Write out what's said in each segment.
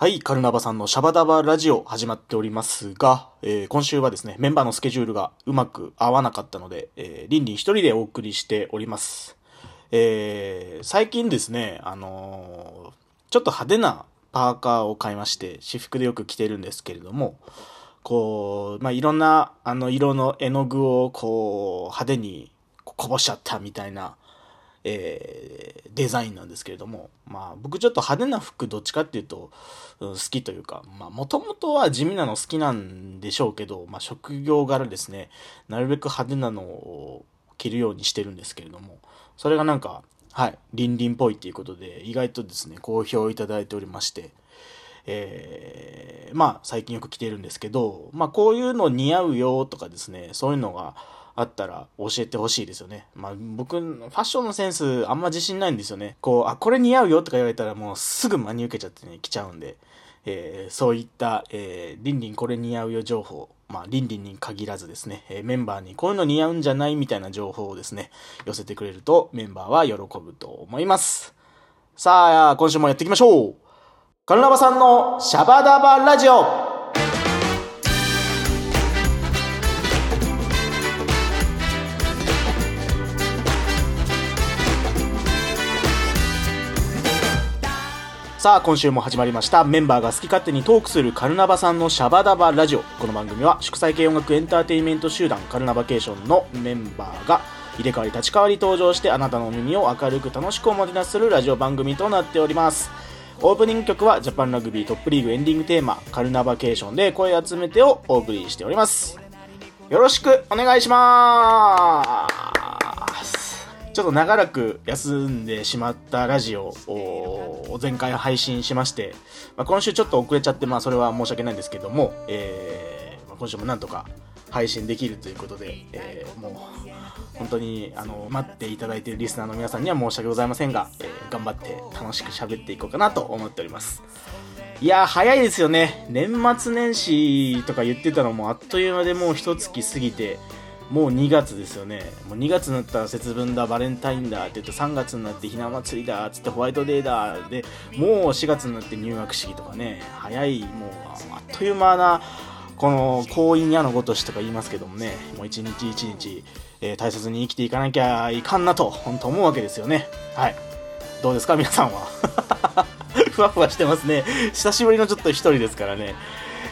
はい、カルナバさんのシャバダバラジオ始まっておりますが、えー今週はですね、メンバーのスケジュールがうまく合わなかったので、えー、リンリン一人でお送りしております。えー最近ですね、あのーちょっと派手なパーカーを買いまして、私服でよく着てるんですけれども、こう、まあ、いろんな、あの、色の絵の具を、こう、派手にここぼしちゃったみたいな、えーデザインなんですけれども、まあ僕ちょっと派手な服どっちかっていうと、うん好きというか、まあもともとは地味なの好きなんでしょうけど、まあ職業柄ですね、なるべく派手なのを着るようにしてるんですけれども、それがなんか、はい、リンリンっぽいっていうことで、意外とですね、好評いただいておりまして、えーまあ最近よく着てるんですけど、まあこういうの似合うよとかですね、そういうのがあったら教えてほしいですよね。まあ僕、ファッションのセンスあんま自信ないんですよね。こう、あ、これ似合うよとか言われたらもうすぐ真に受けちゃってね、着ちゃうんで、えーそういった、えー、リンリンこれ似合うよ情報、まあ、リンリンに限らずですね、えーメンバーにこういうの似合うんじゃないみたいな情報をですね、寄せてくれるとメンバーは喜ぶと思います。さあ、今週もやっていきましょうカルナバさんのシャバダバラジオさあ今週も始まりました。メンバーが好き勝手にトークするカルナバさんのシャバダバラジオ。この番組は祝祭系音楽エンターテインメント集団カルナバケーションのメンバーが入れ替わり立ち替わり登場してあなたの耳を明るく楽しくおもてなしするラジオ番組となっております。オープニング曲はジャパンラグビートップリーグエンディングテーマカルナバケーションで声集めてをお送りしております。よろしくお願いしまーす。ちょっと長らく休んでしまったラジオを前回配信しまして、まあ、今週ちょっと遅れちゃって、まあそれは申し訳ないんですけども、えーまあ今週もなんとか配信できるということで、えーもう本当にあの待っていただいているリスナーの皆さんには申し訳ございませんが、えー頑張って楽しく喋っていこうかなと思っております。いや、早いですよね。年末年始とか言ってたのもあっという間でもう一月過ぎて、もう2月ですよね。もう2月になったら節分だ、バレンタインだって言って3月になってひな祭りだつってホワイトデーだで、もう4月になって入学式とかね、早い、もうあっという間な、この婚姻矢のごとしとか言いますけどもね、もう一日一日、えー大切に生きていかなきゃいかんなと、本当思うわけですよね。はい。どうですか皆さんは？ふわふわしてますね。久しぶりのちょっと一人ですからね。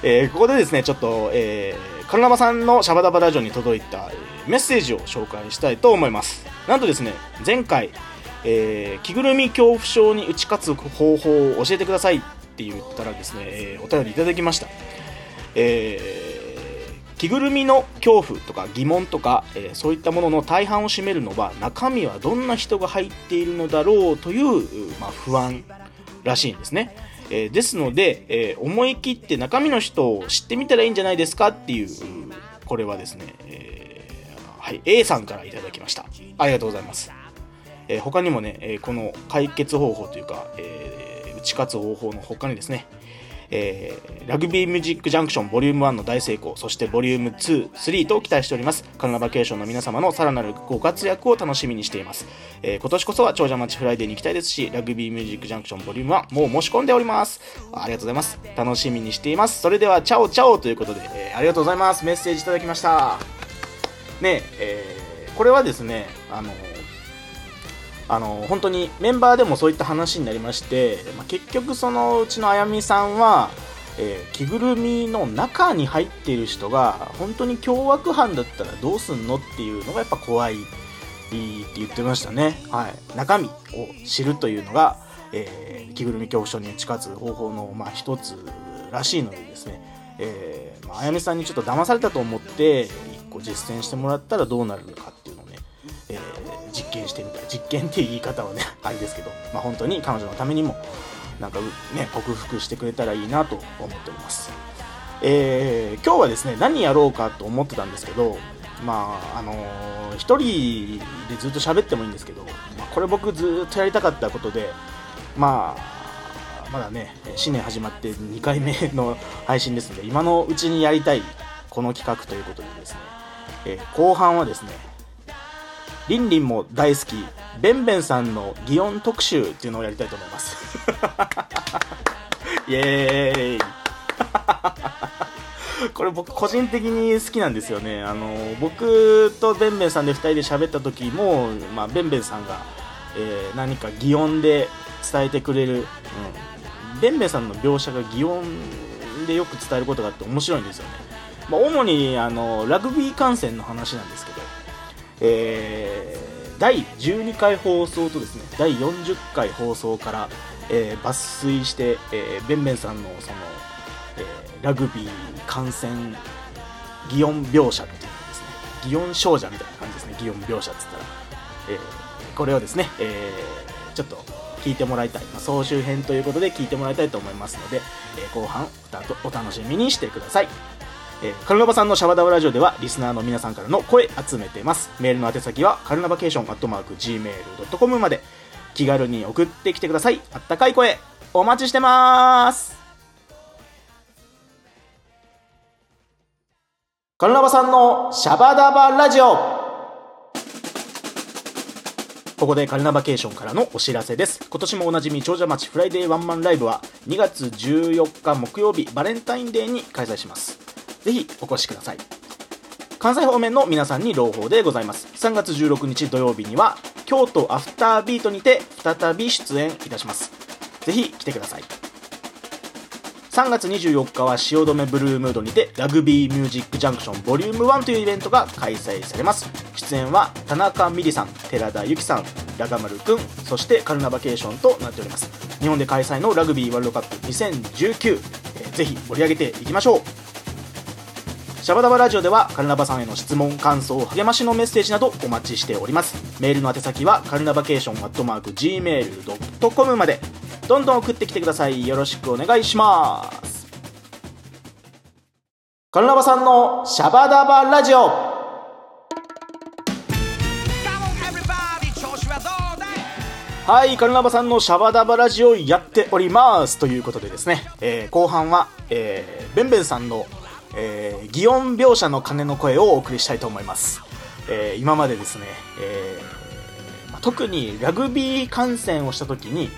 えーここでですね、ちょっと、えー、カルナバさんのシャバダバラジオに届いた、メッセージを紹介したいと思います。なんとですね、前回、えー着ぐるみ恐怖症に打ち勝つ方法を教えてくださいって言ったらですね、えーお便りいただきました。えー着ぐるみの恐怖とか疑問とか、えーそういったものの大半を占めるのは中身はどんな人が入っているのだろうという、まあ、不安らしいんですね、えーですので、えー思い切って中身の人を知ってみたらいいんじゃないですかっていうこれはですね、えーはい、A さんから頂きました。ありがとうございます、え他にもね、えこの解決方法というか、え打ち勝つ方法の他にですねえーラグビーミュージックジャンクションボリューム1の大成功、そしてボリューム2、3と期待しております。カナダバケーションの皆様のさらなるご活躍を楽しみにしています。えー今年こそは長者町フライデーに行きたいですし、ラグビーミュージックジャンクションボリューム1、もう申し込んでおります。ありがとうございます。楽しみにしています。それでは、チャオチャオということで、えーありがとうございます。メッセージいただきました。ねえーこれはですね、あのあの本当にメンバーでもそういった話になりまして、まあ、結局そのうちのあやみさんは、えー着ぐるみの中に入っている人が本当に凶悪犯だったらどうすんのっていうのがやっぱ怖いって言ってましたね、はい、中身を知るというのが、えー着ぐるみ恐怖症に打ち勝つ方法の、まあ、一つらしいのでですね、えーまあ、やみさんにちょっと騙されたと思って一個実践してもらったらどうなるのかっていうのをねえー実験してみた実験っていう言い方はね あれですけど、まあ、本当に彼女のためにもなんかね克服してくれたらいいなと思っております、えー今日はですね何やろうかと思ってたんですけどまああのー一人でずっと喋ってもいいんですけど、まあ、これ僕ずっとやりたかったことでまあまだね新年始まって2回目の配信ですので今のうちにやりたいこの企画ということでですね、えー後半はですねリンリンも大好き、ベンベンさんの擬音特集っていうのをやりたいと思います。イエーイ。これ僕個人的に好きなんですよね。あの僕とベンベンさんで2人で喋った時も、まあ、ベンベンさんが、えー、何か擬音で伝えてくれる、うん、ベンベンさんの描写が擬音でよく伝えることがあって面白いんですよね、まあ、主にあのラグビー観戦の話なんですけど、えー、第12回放送とですね第40回放送から、えー、抜粋して、えー、ベンベンさんのその、えー、ラグビー観戦擬音描写っていうのですね擬音少女みたいな感じですね擬音描写っつったら、えー、これをですね、えー、ちょっと聞いてもらいたい、まあ、総集編ということで聞いてもらいたいと思いますので、えー、後半お楽しみにしてください。えー、カルナバさんのシャバダバラジオではリスナーの皆さんからの声集めてますメールの宛先はカルナバケーションアットマーク Gmail.com まで気軽に送ってきてくださいあったかい声お待ちしてますカルナバさんのシャバダバラジオここでカルナバケーションからのお知らせです。今年もおなじみ長者町フライデーワンマンライブは2月14日木曜日バレンタインデーに開催します。ぜひお越しください。関西方面の皆さんに朗報でございます。3月16日土曜日には京都アフタービートにて再び出演いたします。ぜひ来てください。3月24日は汐留ブルームードにてラグビーミュージックジャンクションボリューム1というイベントが開催されます出演は田中美里さん寺田由紀さんラガマルくんそしてカルナバケーションとなっております日本で開催のラグビーワールドカップ2019、えー、ぜひ盛り上げていきましょうシャバダバラジオではカルナバさんへの質問感想励ましのメッセージなどお待ちしております。メールの宛先はカルナバケーションアットマーク Gmail.com まで。どんどん送ってきてください。よろしくお願いします。カルナバさんのシャバダバラジオ。はいカルナバさんのシャバダバラジオやっております。ということでですね、えー、後半は、えー、ベンベンさんの、えー、擬音描写の鐘の声をお送りしたいと思います、えー、今までですね、えーまあ、特にラグビー観戦をした時に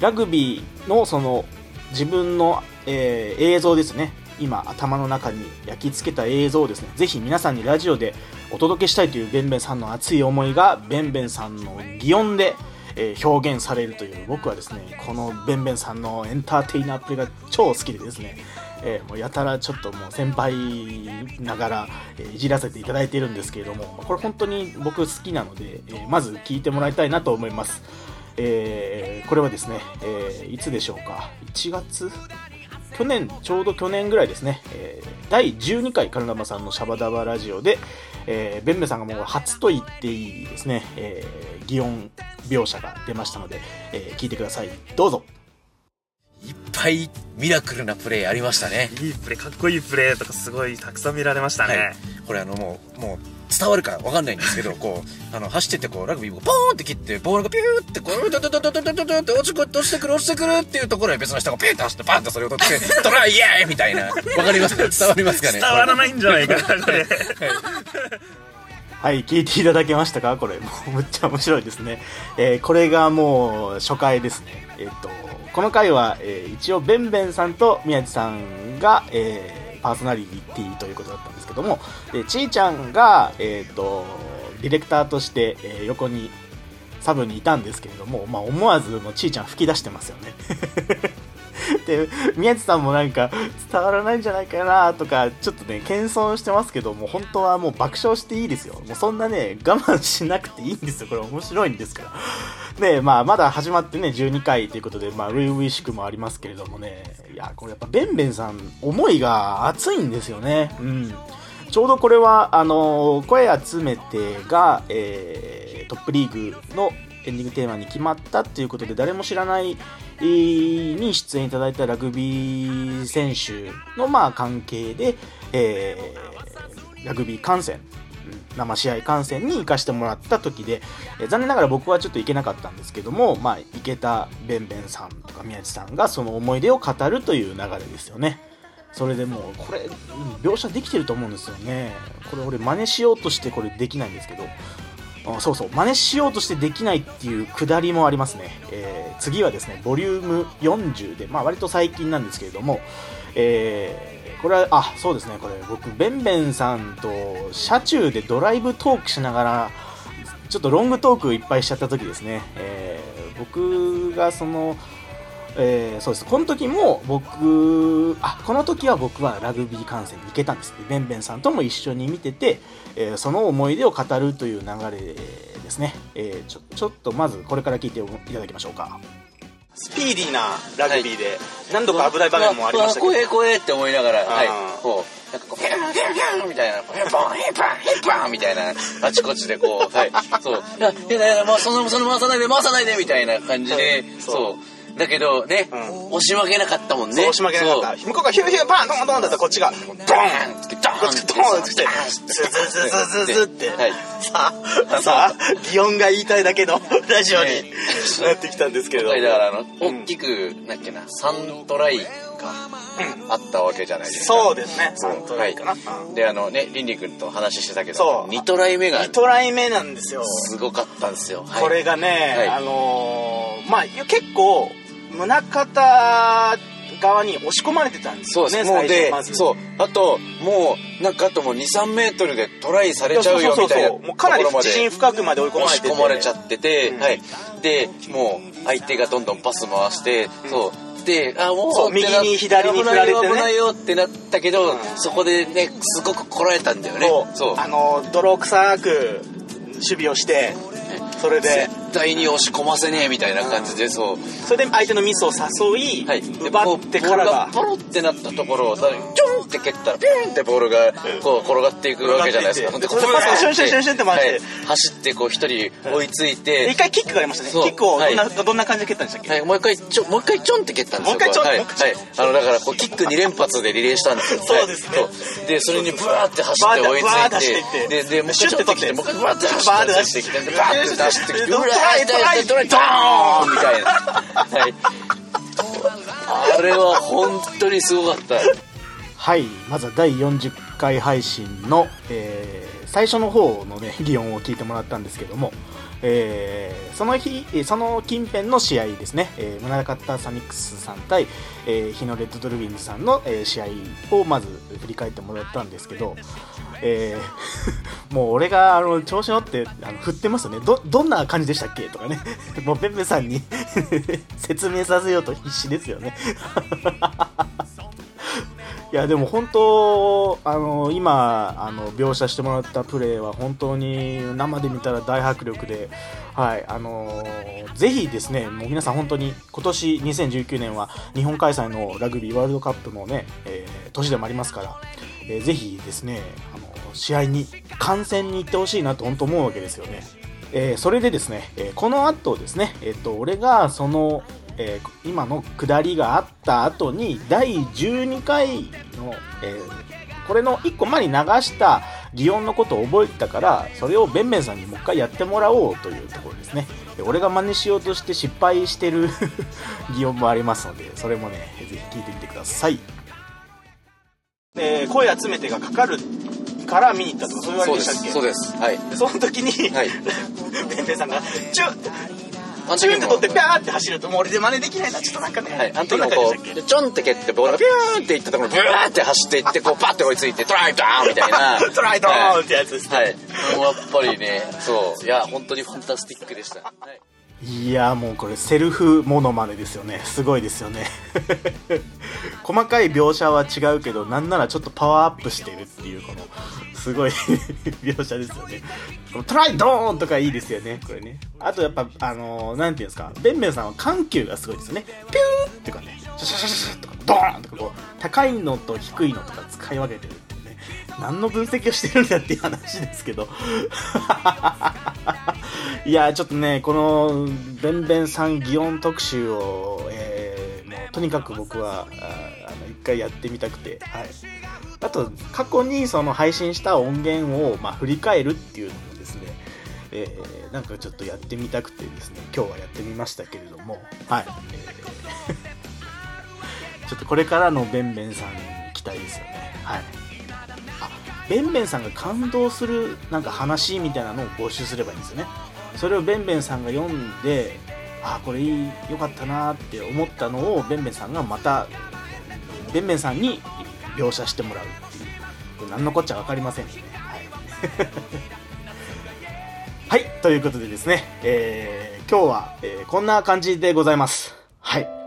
ラグビーのその自分の、えー、映像ですね。今頭の中に焼き付けた映像をですねぜひ皆さんにラジオでお届けしたいというベンベンさんの熱い思いがベンベンさんの擬音で、え、表現されるという僕はですねこのベンベンさんのエンターテイナーっぷりが超好きでですねえー、もうやたらちょっともう先輩ながら、え、いじらせていただいているんですけれども、これ本当に僕好きなので、え、まず聞いてもらいたいなと思います。えー、これはですね、えー、いつでしょうか、1月去年、ちょうど去年ぐらいですね、え、第12回カルナバさんのシャバダバラジオで、えー、ベンベさんがもう初と言っていいですね、えー、擬音描写が出ましたので、えー、聞いてください。どうぞ。いっぱいミラクルなプレーありましたね。いいプレー、かっこいいプレーとかすごいたくさん見られましたね。はい、これあのもう、もう伝わるかわかんないんですけど、こう、あの、走っててこう、ラグビーをポーンって切って、ボールがピューってこう、ドドドドドドドドって落ち落ちてくる落ちてくるっていうところへ別の人がピューって走ってバンとそれを取って、トライイエーイみたいな。わかりますか伝わりますかね伝わらないんじゃないかな、これ。はい、聞いていただけましたかこれ、もうむっちゃ面白いですね。えー、これがもう初回ですね。えっ、と、この回は、えー、一応、ベンベンさんと宮地さんが、えー、パーソナリティということだったんでけども、でちーちゃんが、えっ、ー、と、ディレクターとして、え、横にサブにいたんですけれども、まあ、思わずもうちーちゃん吹き出してますよね。で、宮地さんもなんか伝わらないんじゃないかなとか、ちょっとね、謙遜してますけども、本当はもう爆笑していいですよ。もうそんなね、我慢しなくていいんですよ。これ面白いんですから。で、まあ、まだ始まってね、12回ということで、まあ、初々しくもありますけれどもね、いや、これやっぱ、ベンベンさん、思いが熱いんですよね。うん。ちょうどこれは、あのー、声集めてが、えー、トップリーグのエンディングテーマに決まったっていうことで、誰も知らないに出演いただいたラグビー選手の、まあ、関係で、えー、ラグビー観戦生試合観戦に行かしてもらった時で、え、残念ながら僕はちょっと行けなかったんですけども、まあ、行けたベンベンさんとか宮地さんがその思い出を語るという流れですよね。それでもう、これ、描写できてると思うんですよね。これ俺真似しようとしてこれできないんですけど、あそうそう。真似しようとしてできないっていうくだりもありますね、えー次はですねボリューム40で、まあ、割と最近なんですけれども、えーこれはあそうですね。これ僕ベンベンさんと車中でドライブトークしながらちょっとロングトークいっぱいしちゃった時ですね、えー僕がそのえーそうです。この時も僕あこの時は僕はラグビー観戦に行けたんですベンベンさんとも一緒に見てて、えーその思い出を語るという流れですね、えーちょちょっとまずこれから聞いていただきましょうか。スピーディーなラグビーで何度か危ない場面もありましたけど、怖え怖えって思いながら、はい。こう、なんかこう、ヒュンヒュンヒュンみたいな、ヒュンバン、ヒュンバン、ヒュンバンみたいな、あちこちでこう、はい、そう、いや、いやいやいや、もうその、その回さないで、回さないで、みたいな感じで、そう。そう。だけどね、うん。押し負けなかったもんね。そう押し負けなかった。向こうがヒューヒューパンドンドンだったらこっちが。ドーンって、ドーンって、ドーンってズズズズズズって。はい。さあさあ擬音が言いたいだけのラジオにねなってきたんですけれども。だからあの、うん。大きく、なっけな、3トライがあったわけじゃないですか。そうですね。3トライかな、はい。で、あのね、リンリ君と話してたけど、そう。2トライ目が2トライ目なんですよ。すごかったんですよ。はい。これがね、はい。あのーまあ結構宗方側に押し込まれてたんです。よねもうでま、ずそう。あと、もう、なんかあともう2、3メートルでトライされちゃうよみたいなうかなり自信深くまで追い込ま押れてして込まれちゃってて、うんはい。で、もう相手がどんどんパス回して、そう。で、あ、もう、右に左に振られてね危ないよ、危ないよってなったけど、うんそこでね、すごくこらえたんだよね。そうそう。あの泥臭く守備をしてそれで絶対に押し込ませねえみたいな感じで、そう。それで相手のミスを誘い、はい、奪ってからが。ポロってなったところを、チョンって蹴ったら、ピューンってボールがこう転がっていくわけじゃないですか。でパスをシュンシュンシュンシュンって回ってはい。走ってこう一人追いついでて一、回キックがありましたね。キックをどんな,、はどんな感じで蹴ったんでしたっけ、はい、もう一回ちょ、もう一回ちょんって蹴ったんですよ。もう一回ちょんはい。あの、だから、こう、キック2連発でリレーしたんですよ。そうですね。で、それにブワーって走って追いついて、で、で、もう一回ちょっと来て、もう一回ブワーって走ってきてバーって出してきて、トライトライトライ、ドーンみたいな。はい。あれは本当にすごかった。はいまずは第40回配信の、えー最初の方のね擬音を聞いてもらったんですけども、えーその日その近辺の試合ですね、えー、宗像サニックスさん対、えー日のレッドドルフィンズさんの、えー試合をまず振り返ってもらったんですけど、えー もう俺があの調子乗ってあの振ってますよね。どどんな感じでしたっけ？とかね。もうペペさんに 説明させようと必死ですよね。いやでも本当あの今あの描写してもらったプレーは本当に生で見たら大迫力で、はいあのぜひですねもう皆さん本当に今年2019年は日本開催のラグビーワールドカップのね、えー年でもありますから、えーぜひですね試合に観戦に行ってほしいなと本当思うわけですよね。えーそれでですね、えーこの後ですね、えっ、と、俺がその、え今の下りがあった後に、第12回の、えこれの1個前に流した擬音のことを覚えてたから、それをベンベンさんにもう一回やってもらおうというところですね。で俺が真似しようとして失敗してる 擬音もありますので、それもね、ぜひ聞いてみてください。えー声集めてがかかるから見に行ったとかそういうそうです。そうです。はい。でその時に、はい ペンペンさんがチュッチューって取ってピャーって走るともう俺で真似できないなちょっとなんかね、はい、あの時もこう、ちょんって蹴って、ボールがピューンっていったところ、ブワーって走っていって、こう、パッて追いついて、トライドーンみたいな。け トライドーンってやつですね、はい。もうやっぱりね、そう。いや、本当にファンタスティックでした。はいいやもうこれセルフモノマネですよね。すごいですよね。細かい描写は違うけどなんならちょっとパワーアップしてるっていうこのすごい 描写ですよね。このトライドーンとかいいですよねこれね。あとやっぱあのーなんていうんですかベンベンさんは緩急がすごいですよね。ピューンっていうかねシャシャシャシャシャとかドーンとかこう高いのと低いのとか使い分けてるっていうね。何の分析をしてるんだっていう話ですけど。いやちょっとねこのベンベンさん擬音特集を、えーもうとにかく僕はあの一回やってみたくて、はい、あと過去にその配信した音源を、まあ、振り返るっていうのもですね、えーなんかちょっとやってみたくてですね今日はやってみましたけれどもはい、ちょっとこれからのベンベンさんに期待ですよね。はい。あベンベンさんが感動するなんか話みたいなのを募集すればいいんですよね。それをベンベンさんが読んでああこれいいよかったなって思ったのをベンベンさんがまたベンベンさんに描写してもらうっていう。何のこっちゃ分かりませんはい、はい、ということでですね、えー、今日は、えー、こんな感じでございます。はい。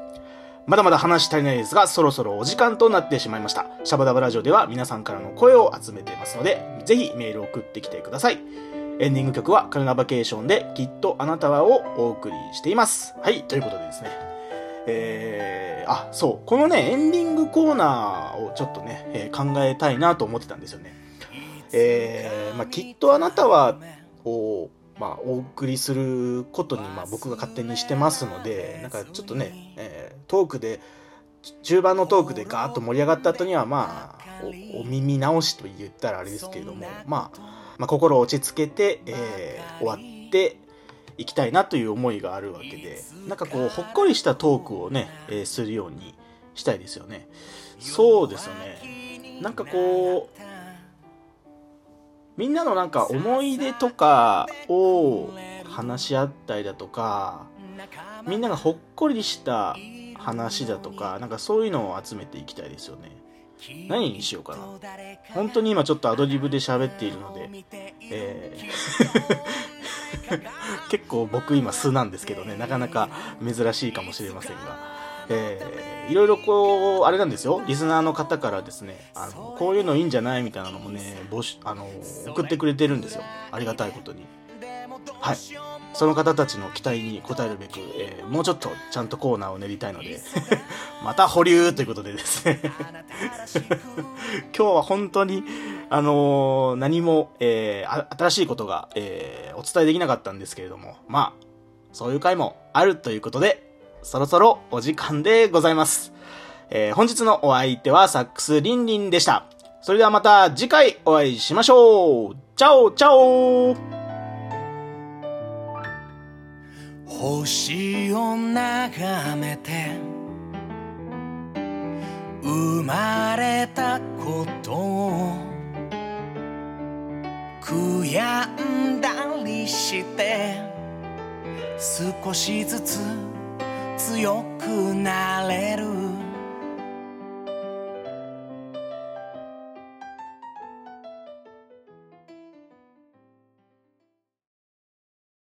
まだまだ話足りないですが、そろそろお時間となってしまいました。シャバダバラジオでは皆さんからの声を集めていますので、ぜひメールを送ってきてください。エンディング曲はカルナバケーションできっとあなたはをお送りしています。はい、ということでですね。えー、あ、そう、このね、エンディングコーナーをちょっとね、えー考えたいなと思ってたんですよね。えー、まあ、きっとあなたは、を、まあ、お送りすることに、まあ、僕が勝手にしてますので、なんかちょっとね、えートークで、中盤のトークでガーッと盛り上がった後には、まあ、おお耳直しと言ったらあれですけれども、まあ、まあ、心を落ち着けて、えー終わっていきたいなという思いがあるわけで、なんかこう、ほっこりしたトークをね、えーするようにしたいですよね。そうですよね。なんかこう、みんなのなんか思い出とかを話し合ったりだとか、みんながほっこりした話だとか、なんかそういうのを集めていきたいですよね。何にしようかな。本当に今ちょっとアドリブで喋っているので、えー 結構僕今素なんですけどね、なかなか珍しいかもしれませんが。えーいろいろこう、あれなんですよ、リスナーの方からですね、あの、こういうのいいんじゃないみたいなのもね、募集、あの、送ってくれてるんですよ。ありがたいことに。はい。その方たちの期待に応えるべく、えーもうちょっとちゃんとコーナーを練りたいので、また保留ということでですね。今日は本当に、あのー何も、えー新しいことが、えーお伝えできなかったんですけれども、まあ、そういう回もあるということで、そろそろお時間でございます。えー本日のお相手はサックスリンリンでした。それではまた次回お会いしましょうチャオチャオ星を眺めて生まれたことを悔やんだりして少しずつ強くなれる